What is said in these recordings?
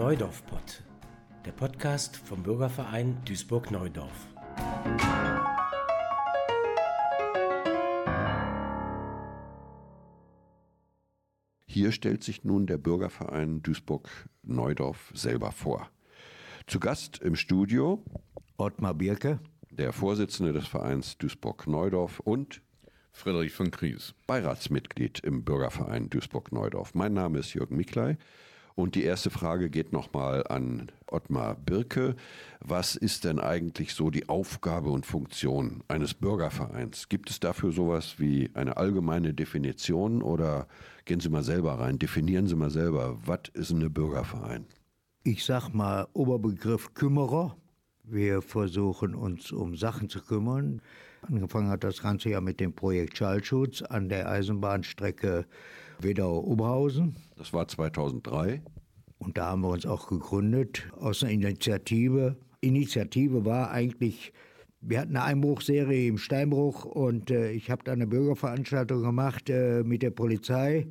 Neudorf-Pott, der Podcast vom Bürgerverein Duisburg-Neudorf. Hier stellt sich nun der Bürgerverein Duisburg-Neudorf selber vor. Zu Gast im Studio Ottmar Birke, der Vorsitzende des Vereins Duisburg-Neudorf und Friedrich von Kries, Beiratsmitglied im Bürgerverein Duisburg-Neudorf. Mein Name ist Jürgen Miklei und die erste Frage geht nochmal an Ottmar Birke. Was ist denn eigentlich so die Aufgabe und Funktion eines Bürgervereins? Gibt es dafür sowas wie eine allgemeine Definition oder gehen Sie mal selber rein, definieren Sie mal selber, was ist ein Bürgerverein? Ich sag mal Oberbegriff Kümmerer. Wir versuchen uns um Sachen zu kümmern. Angefangen hat das Ganze ja mit dem Projekt Schallschutz an der Eisenbahnstrecke Wedau-Oberhausen. Das war 2003. Und da haben wir uns auch gegründet aus einer Initiative. Initiative war eigentlich, wir hatten eine Einbruchserie im Steinbruch und äh, ich habe da eine Bürgerveranstaltung gemacht äh, mit der Polizei.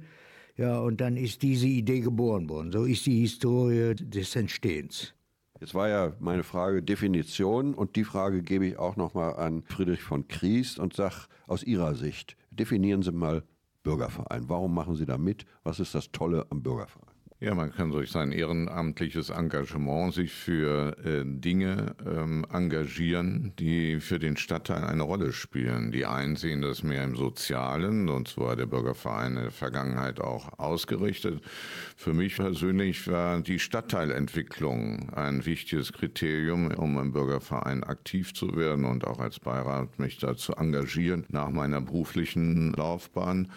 Ja, und dann ist diese Idee geboren worden. So ist die Historie des Entstehens. Jetzt war ja meine Frage Definition und die Frage gebe ich auch nochmal an Friedrich von Kriest und sag aus Ihrer Sicht, definieren Sie mal Bürgerverein. Warum machen Sie da mit? Was ist das Tolle am Bürgerverein? Ja, man kann durch sein ehrenamtliches Engagement sich für äh, Dinge ähm, engagieren, die für den Stadtteil eine Rolle spielen. Die einen sehen das mehr im Sozialen, und zwar der Bürgerverein in der Vergangenheit auch ausgerichtet. Für mich persönlich war die Stadtteilentwicklung ein wichtiges Kriterium, um im Bürgerverein aktiv zu werden und auch als Beirat mich dazu engagieren nach meiner beruflichen Laufbahn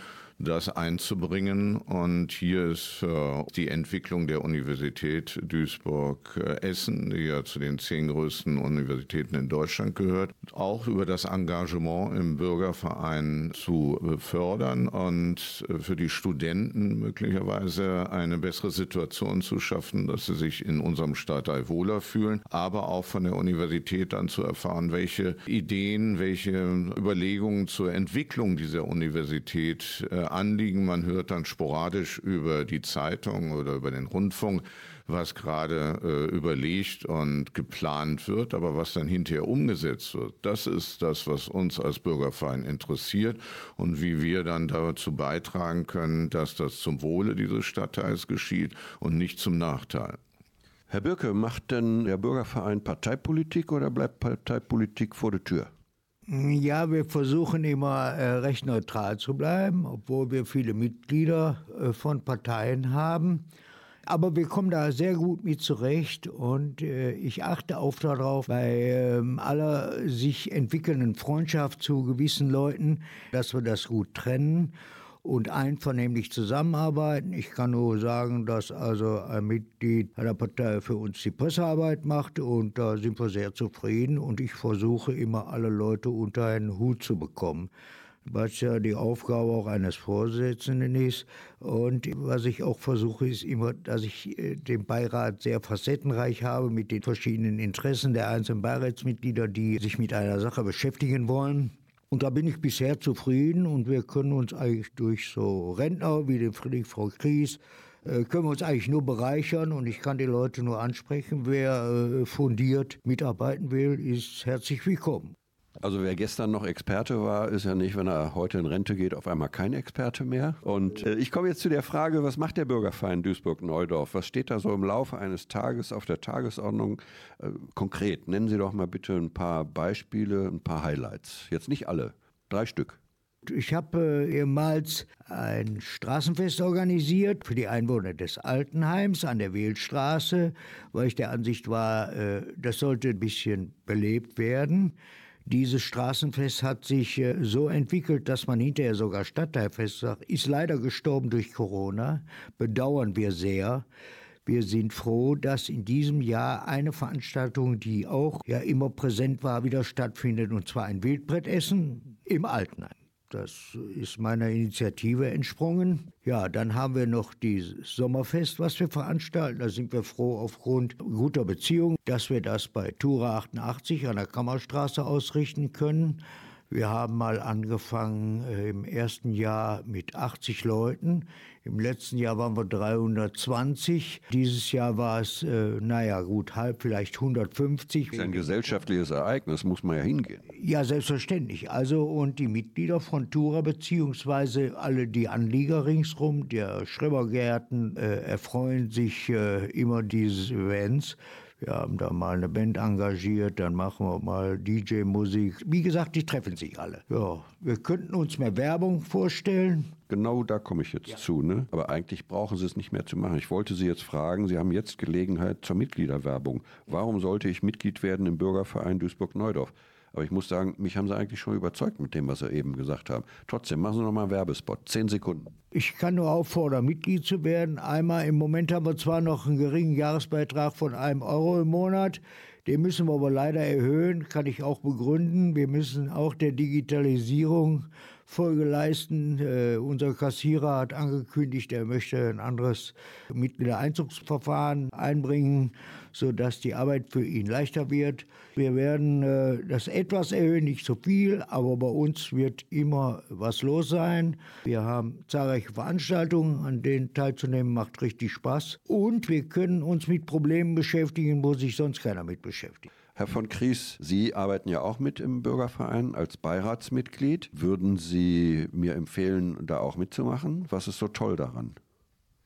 das einzubringen. Und hier ist äh, die Entwicklung der Universität Duisburg-Essen, die ja zu den zehn größten Universitäten in Deutschland gehört, auch über das Engagement im Bürgerverein zu fördern und äh, für die Studenten möglicherweise eine bessere Situation zu schaffen, dass sie sich in unserem Stadtteil wohler fühlen, aber auch von der Universität dann zu erfahren, welche Ideen, welche Überlegungen zur Entwicklung dieser Universität äh, Anliegen. Man hört dann sporadisch über die Zeitung oder über den Rundfunk, was gerade äh, überlegt und geplant wird, aber was dann hinterher umgesetzt wird, das ist das, was uns als Bürgerverein interessiert und wie wir dann dazu beitragen können, dass das zum Wohle dieses Stadtteils geschieht und nicht zum Nachteil. Herr Birke, macht denn der Bürgerverein Parteipolitik oder bleibt Parteipolitik vor der Tür? Ja, wir versuchen immer äh, recht neutral zu bleiben, obwohl wir viele Mitglieder äh, von Parteien haben. Aber wir kommen da sehr gut mit zurecht und äh, ich achte auch darauf, bei ähm, aller sich entwickelnden Freundschaft zu gewissen Leuten, dass wir das gut trennen und einvernehmlich zusammenarbeiten. Ich kann nur sagen, dass also ein Mitglied einer Partei für uns die Pressearbeit macht und da sind wir sehr zufrieden und ich versuche immer alle Leute unter einen Hut zu bekommen was ja die Aufgabe auch eines Vorsitzenden ist. Und was ich auch versuche, ist immer, dass ich äh, den Beirat sehr facettenreich habe mit den verschiedenen Interessen der einzelnen Beiratsmitglieder, die sich mit einer Sache beschäftigen wollen. Und da bin ich bisher zufrieden und wir können uns eigentlich durch so Rentner wie den Friedrich Frau Kries, äh, können wir uns eigentlich nur bereichern und ich kann die Leute nur ansprechen. Wer äh, fundiert mitarbeiten will, ist herzlich willkommen. Also wer gestern noch Experte war, ist ja nicht, wenn er heute in Rente geht, auf einmal kein Experte mehr. Und äh, ich komme jetzt zu der Frage, was macht der Bürgerverein Duisburg-Neudorf? Was steht da so im Laufe eines Tages auf der Tagesordnung? Äh, konkret, nennen Sie doch mal bitte ein paar Beispiele, ein paar Highlights. Jetzt nicht alle, drei Stück. Ich habe äh, ehemals ein Straßenfest organisiert für die Einwohner des Altenheims an der Wählstraße, weil ich der Ansicht war, äh, das sollte ein bisschen belebt werden. Dieses Straßenfest hat sich äh, so entwickelt, dass man hinterher sogar Stadtteilfest sagt, ist leider gestorben durch Corona, bedauern wir sehr. Wir sind froh, dass in diesem Jahr eine Veranstaltung, die auch ja immer präsent war, wieder stattfindet, und zwar ein Wildbrettessen im Altenheim. Das ist meiner Initiative entsprungen. Ja, dann haben wir noch dieses Sommerfest, was wir veranstalten. Da sind wir froh aufgrund guter Beziehungen, dass wir das bei Tura 88 an der Kammerstraße ausrichten können. Wir haben mal angefangen äh, im ersten Jahr mit 80 Leuten. Im letzten Jahr waren wir 320. Dieses Jahr war es, äh, naja, gut, halb, vielleicht 150. Das ist ein gesellschaftliches Ereignis, muss man ja hingehen. Ja, selbstverständlich. Also, und die Mitglieder von Tura, beziehungsweise alle die Anlieger ringsrum, der Schrebergärten, äh, erfreuen sich äh, immer dieses Events. Wir haben da mal eine Band engagiert, dann machen wir mal DJ-Musik. Wie gesagt, die treffen sich alle. Ja, wir könnten uns mehr Werbung vorstellen. Genau da komme ich jetzt ja. zu. Ne? Aber eigentlich brauchen Sie es nicht mehr zu machen. Ich wollte Sie jetzt fragen, Sie haben jetzt Gelegenheit zur Mitgliederwerbung. Warum sollte ich Mitglied werden im Bürgerverein Duisburg-Neudorf? Aber ich muss sagen, mich haben sie eigentlich schon überzeugt mit dem, was sie eben gesagt haben. Trotzdem, machen Sie noch mal einen Werbespot. Zehn Sekunden. Ich kann nur auffordern, Mitglied zu werden. Einmal im Moment haben wir zwar noch einen geringen Jahresbeitrag von einem Euro im Monat. Den müssen wir aber leider erhöhen, kann ich auch begründen. Wir müssen auch der Digitalisierung Folge leisten. Äh, unser Kassierer hat angekündigt, er möchte ein anderes Mitgliedereinzugsverfahren einbringen, sodass die Arbeit für ihn leichter wird. Wir werden äh, das etwas erhöhen, nicht so viel, aber bei uns wird immer was los sein. Wir haben zahlreiche Veranstaltungen, an denen teilzunehmen macht richtig Spaß. Und wir können uns mit Problemen beschäftigen, wo sich sonst keiner mit beschäftigt. Herr von Kries, Sie arbeiten ja auch mit im Bürgerverein als Beiratsmitglied. Würden Sie mir empfehlen, da auch mitzumachen? Was ist so toll daran?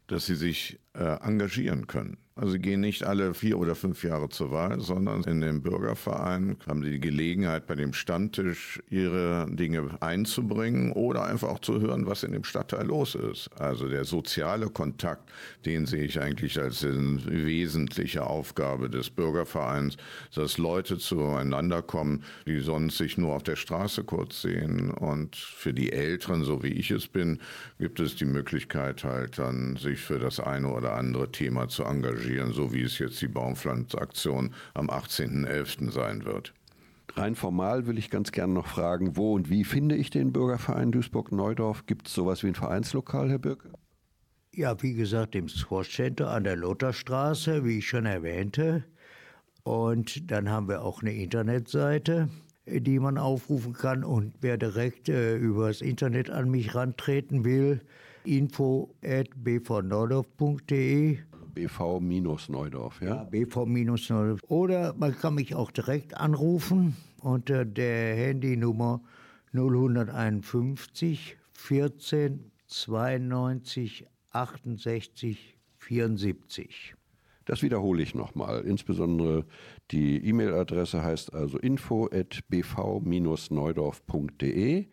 Dass Sie sich äh, engagieren können. Also sie gehen nicht alle vier oder fünf Jahre zur Wahl, sondern in dem Bürgerverein haben sie die Gelegenheit, bei dem Standtisch ihre Dinge einzubringen oder einfach auch zu hören, was in dem Stadtteil los ist. Also der soziale Kontakt, den sehe ich eigentlich als eine wesentliche Aufgabe des Bürgervereins, dass Leute zueinander kommen, die sonst sich nur auf der Straße kurz sehen. Und für die Älteren, so wie ich es bin, gibt es die Möglichkeit halt dann, sich für das eine oder andere Thema zu engagieren so wie es jetzt die Baumpflanzaktion am 18.11. sein wird. Rein formal will ich ganz gerne noch fragen, wo und wie finde ich den Bürgerverein Duisburg-Neudorf? Gibt es sowas wie ein Vereinslokal, Herr Birke? Ja, wie gesagt, im Sportcenter an der Lotharstraße, wie ich schon erwähnte. Und dann haben wir auch eine Internetseite, die man aufrufen kann. Und wer direkt äh, über das Internet an mich rantreten will, info at bvneudorf.de BV-Neudorf, ja? ja BV-Neudorf. Oder man kann mich auch direkt anrufen unter der Handynummer 0151 14 92 68 74. Das wiederhole ich nochmal. Insbesondere die E-Mail-Adresse heißt also info.bv-neudorf.de.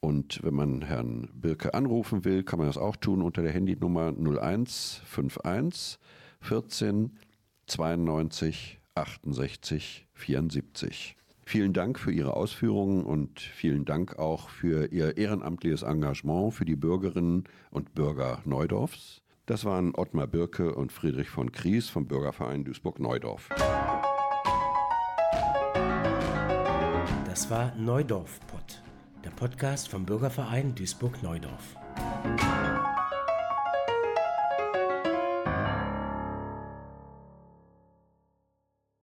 Und wenn man Herrn Birke anrufen will, kann man das auch tun unter der Handynummer 0151 14 92 68 74. Vielen Dank für Ihre Ausführungen und vielen Dank auch für Ihr ehrenamtliches Engagement für die Bürgerinnen und Bürger Neudorfs. Das waren Ottmar Birke und Friedrich von Kries vom Bürgerverein Duisburg-Neudorf. Das war Neudorf Pott der Podcast vom Bürgerverein Duisburg-Neudorf.